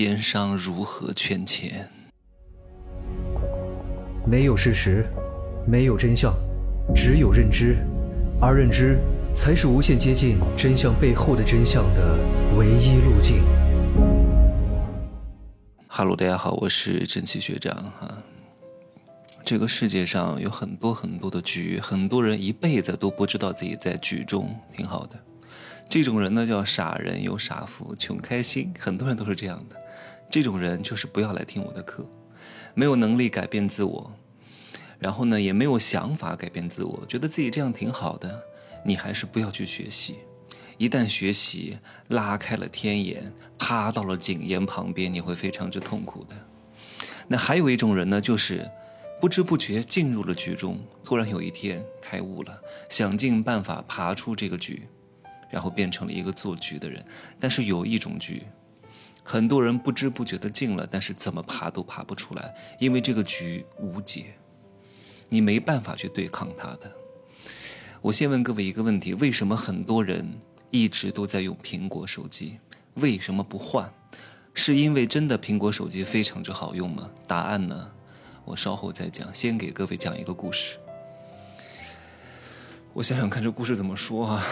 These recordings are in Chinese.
奸商如何圈钱？没有事实，没有真相，只有认知，而认知才是无限接近真相背后的真相的唯一路径。哈喽，大家好，我是真奇学长哈。这个世界上有很多很多的局，很多人一辈子都不知道自己在局中，挺好的。这种人呢叫傻人有傻福，穷开心，很多人都是这样的。这种人就是不要来听我的课，没有能力改变自我，然后呢也没有想法改变自我，觉得自己这样挺好的，你还是不要去学习。一旦学习拉开了天眼，趴到了井沿旁边，你会非常之痛苦的。那还有一种人呢，就是不知不觉进入了局中，突然有一天开悟了，想尽办法爬出这个局。然后变成了一个做局的人，但是有一种局，很多人不知不觉的进了，但是怎么爬都爬不出来，因为这个局无解，你没办法去对抗它的。我先问各位一个问题：为什么很多人一直都在用苹果手机？为什么不换？是因为真的苹果手机非常之好用吗？答案呢？我稍后再讲。先给各位讲一个故事。我想想看，这故事怎么说啊？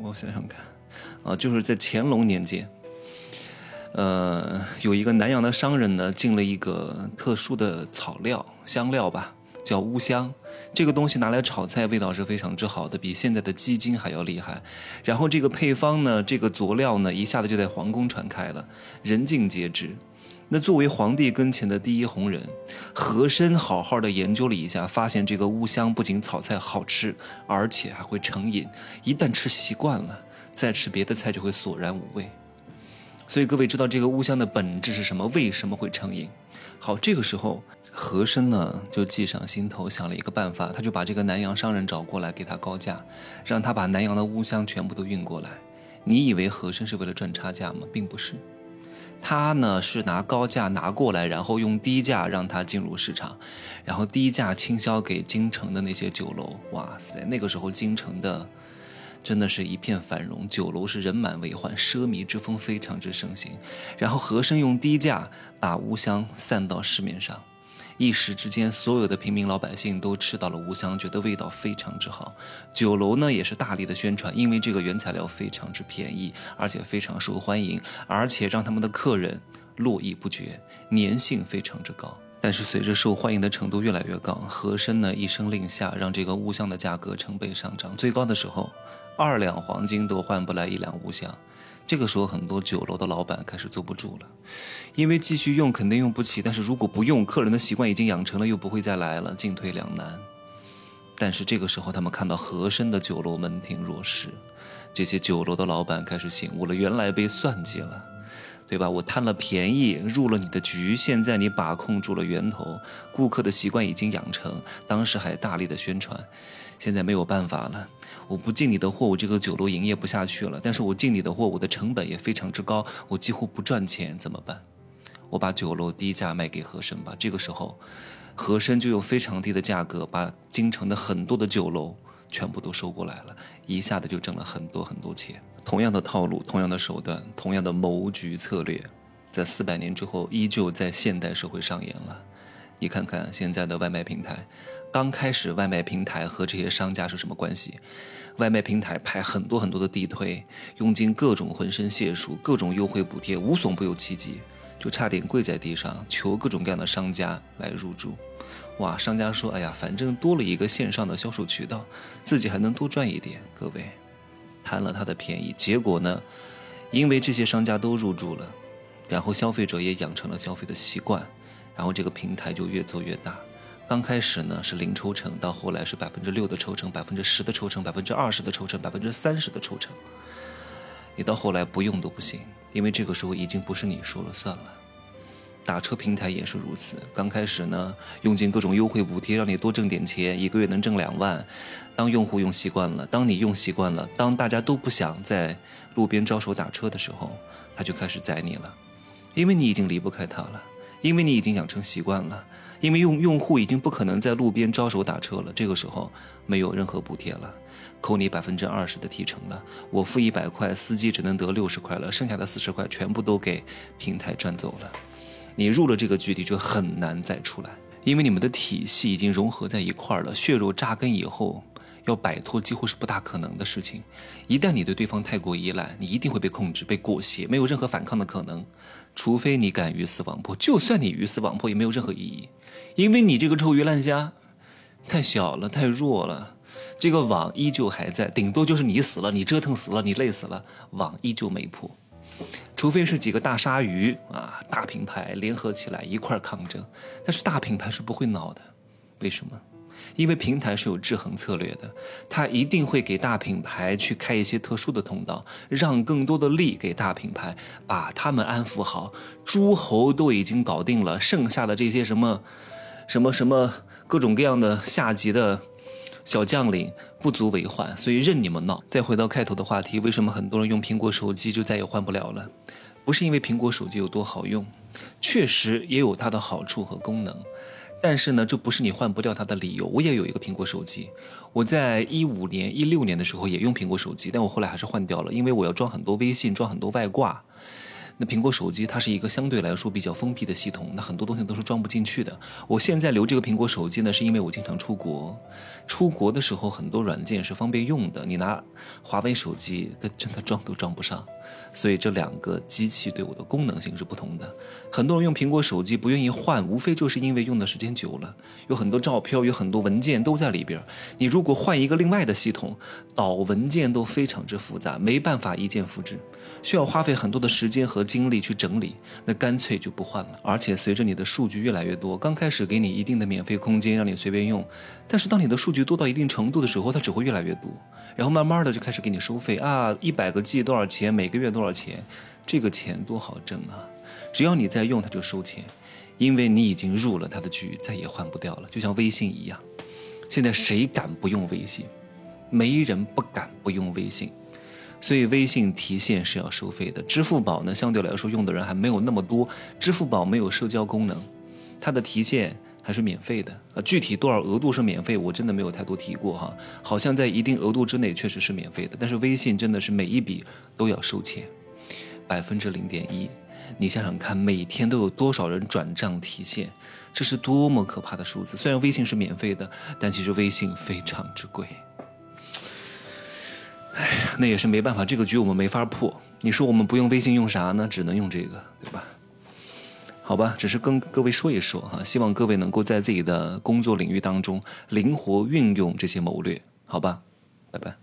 我想想看，啊，就是在乾隆年间，呃，有一个南阳的商人呢，进了一个特殊的草料香料吧，叫乌香。这个东西拿来炒菜，味道是非常之好的，比现在的鸡精还要厉害。然后这个配方呢，这个佐料呢，一下子就在皇宫传开了，人尽皆知。那作为皇帝跟前的第一红人，和珅好好的研究了一下，发现这个乌香不仅炒菜好吃，而且还会成瘾。一旦吃习惯了，再吃别的菜就会索然无味。所以各位知道这个乌香的本质是什么？为什么会成瘾？好，这个时候和珅呢就计上心头，想了一个办法，他就把这个南洋商人找过来，给他高价，让他把南洋的乌香全部都运过来。你以为和珅是为了赚差价吗？并不是。他呢是拿高价拿过来，然后用低价让他进入市场，然后低价倾销给京城的那些酒楼。哇塞，那个时候京城的真的是一片繁荣，酒楼是人满为患，奢靡之风非常之盛行。然后和珅用低价把乌香散到市面上。一时之间，所有的平民老百姓都吃到了乌香，觉得味道非常之好。酒楼呢也是大力的宣传，因为这个原材料非常之便宜，而且非常受欢迎，而且让他们的客人络绎不绝，粘性非常之高。但是随着受欢迎的程度越来越高，和珅呢一声令下，让这个乌香的价格成倍上涨，最高的时候，二两黄金都换不来一两乌香。这个时候，很多酒楼的老板开始坐不住了，因为继续用肯定用不起，但是如果不用，客人的习惯已经养成了，又不会再来了，进退两难。但是这个时候，他们看到和珅的酒楼门庭若市，这些酒楼的老板开始醒悟了，原来被算计了，对吧？我贪了便宜入了你的局，现在你把控住了源头，顾客的习惯已经养成，当时还大力的宣传。现在没有办法了，我不进你的货，我这个酒楼营业不下去了。但是我进你的货，我的成本也非常之高，我几乎不赚钱，怎么办？我把酒楼低价卖给和珅吧。这个时候，和珅就用非常低的价格把京城的很多的酒楼全部都收过来了，一下子就挣了很多很多钱。同样的套路，同样的手段，同样的谋局策略，在四百年之后，依旧在现代社会上演了。你看看现在的外卖平台。刚开始，外卖平台和这些商家是什么关系？外卖平台派很多很多的地推，用尽各种浑身解数，各种优惠补贴，无所不用其极，就差点跪在地上求各种各样的商家来入驻。哇，商家说：“哎呀，反正多了一个线上的销售渠道，自己还能多赚一点。”各位，贪了他的便宜，结果呢？因为这些商家都入驻了，然后消费者也养成了消费的习惯，然后这个平台就越做越大。刚开始呢是零抽成，到后来是百分之六的抽成，百分之十的抽成，百分之二十的抽成，百分之三十的抽成。你到后来不用都不行，因为这个时候已经不是你说了算了。打车平台也是如此，刚开始呢用尽各种优惠补贴，让你多挣点钱，一个月能挣两万。当用户用习惯了，当你用习惯了，当大家都不想在路边招手打车的时候，他就开始宰你了，因为你已经离不开他了。因为你已经养成习惯了，因为用用户已经不可能在路边招手打车了，这个时候没有任何补贴了，扣你百分之二十的提成了，我付一百块，司机只能得六十块了，剩下的四十块全部都给平台赚走了。你入了这个局，里就很难再出来，因为你们的体系已经融合在一块儿了，血肉扎根以后。要摆脱几乎是不大可能的事情。一旦你对对方太过依赖，你一定会被控制、被裹挟，没有任何反抗的可能。除非你敢鱼死网破，就算你鱼死网破也没有任何意义，因为你这个臭鱼烂虾太小了、太弱了，这个网依旧还在，顶多就是你死了、你折腾死了、你累死了，网依旧没破。除非是几个大鲨鱼啊，大品牌联合起来一块抗争，但是大品牌是不会恼的。为什么？因为平台是有制衡策略的，它一定会给大品牌去开一些特殊的通道，让更多的利给大品牌，把他们安抚好。诸侯都已经搞定了，剩下的这些什么，什么什么各种各样的下级的小将领不足为患，所以任你们闹。再回到开头的话题，为什么很多人用苹果手机就再也换不了了？不是因为苹果手机有多好用，确实也有它的好处和功能。但是呢，这不是你换不掉它的理由。我也有一个苹果手机，我在一五年、一六年的时候也用苹果手机，但我后来还是换掉了，因为我要装很多微信，装很多外挂。那苹果手机它是一个相对来说比较封闭的系统，那很多东西都是装不进去的。我现在留这个苹果手机呢，是因为我经常出国，出国的时候很多软件是方便用的，你拿华为手机跟真的装都装不上。所以这两个机器对我的功能性是不同的。很多人用苹果手机不愿意换，无非就是因为用的时间久了，有很多照片，有很多文件都在里边。你如果换一个另外的系统，导文件都非常之复杂，没办法一键复制，需要花费很多的时间和。精力去整理，那干脆就不换了。而且随着你的数据越来越多，刚开始给你一定的免费空间，让你随便用。但是当你的数据多到一定程度的时候，它只会越来越多，然后慢慢的就开始给你收费啊，一百个 G 多少钱？每个月多少钱？这个钱多好挣啊！只要你在用，它就收钱，因为你已经入了它的局，再也换不掉了。就像微信一样，现在谁敢不用微信？没人不敢不用微信。所以微信提现是要收费的，支付宝呢相对来说用的人还没有那么多，支付宝没有社交功能，它的提现还是免费的啊。具体多少额度是免费，我真的没有太多提过哈，好像在一定额度之内确实是免费的，但是微信真的是每一笔都要收钱，百分之零点一，你想想看，每天都有多少人转账提现，这是多么可怕的数字。虽然微信是免费的，但其实微信非常之贵。那也是没办法，这个局我们没法破。你说我们不用微信用啥呢？只能用这个，对吧？好吧，只是跟各位说一说哈，希望各位能够在自己的工作领域当中灵活运用这些谋略，好吧？拜拜。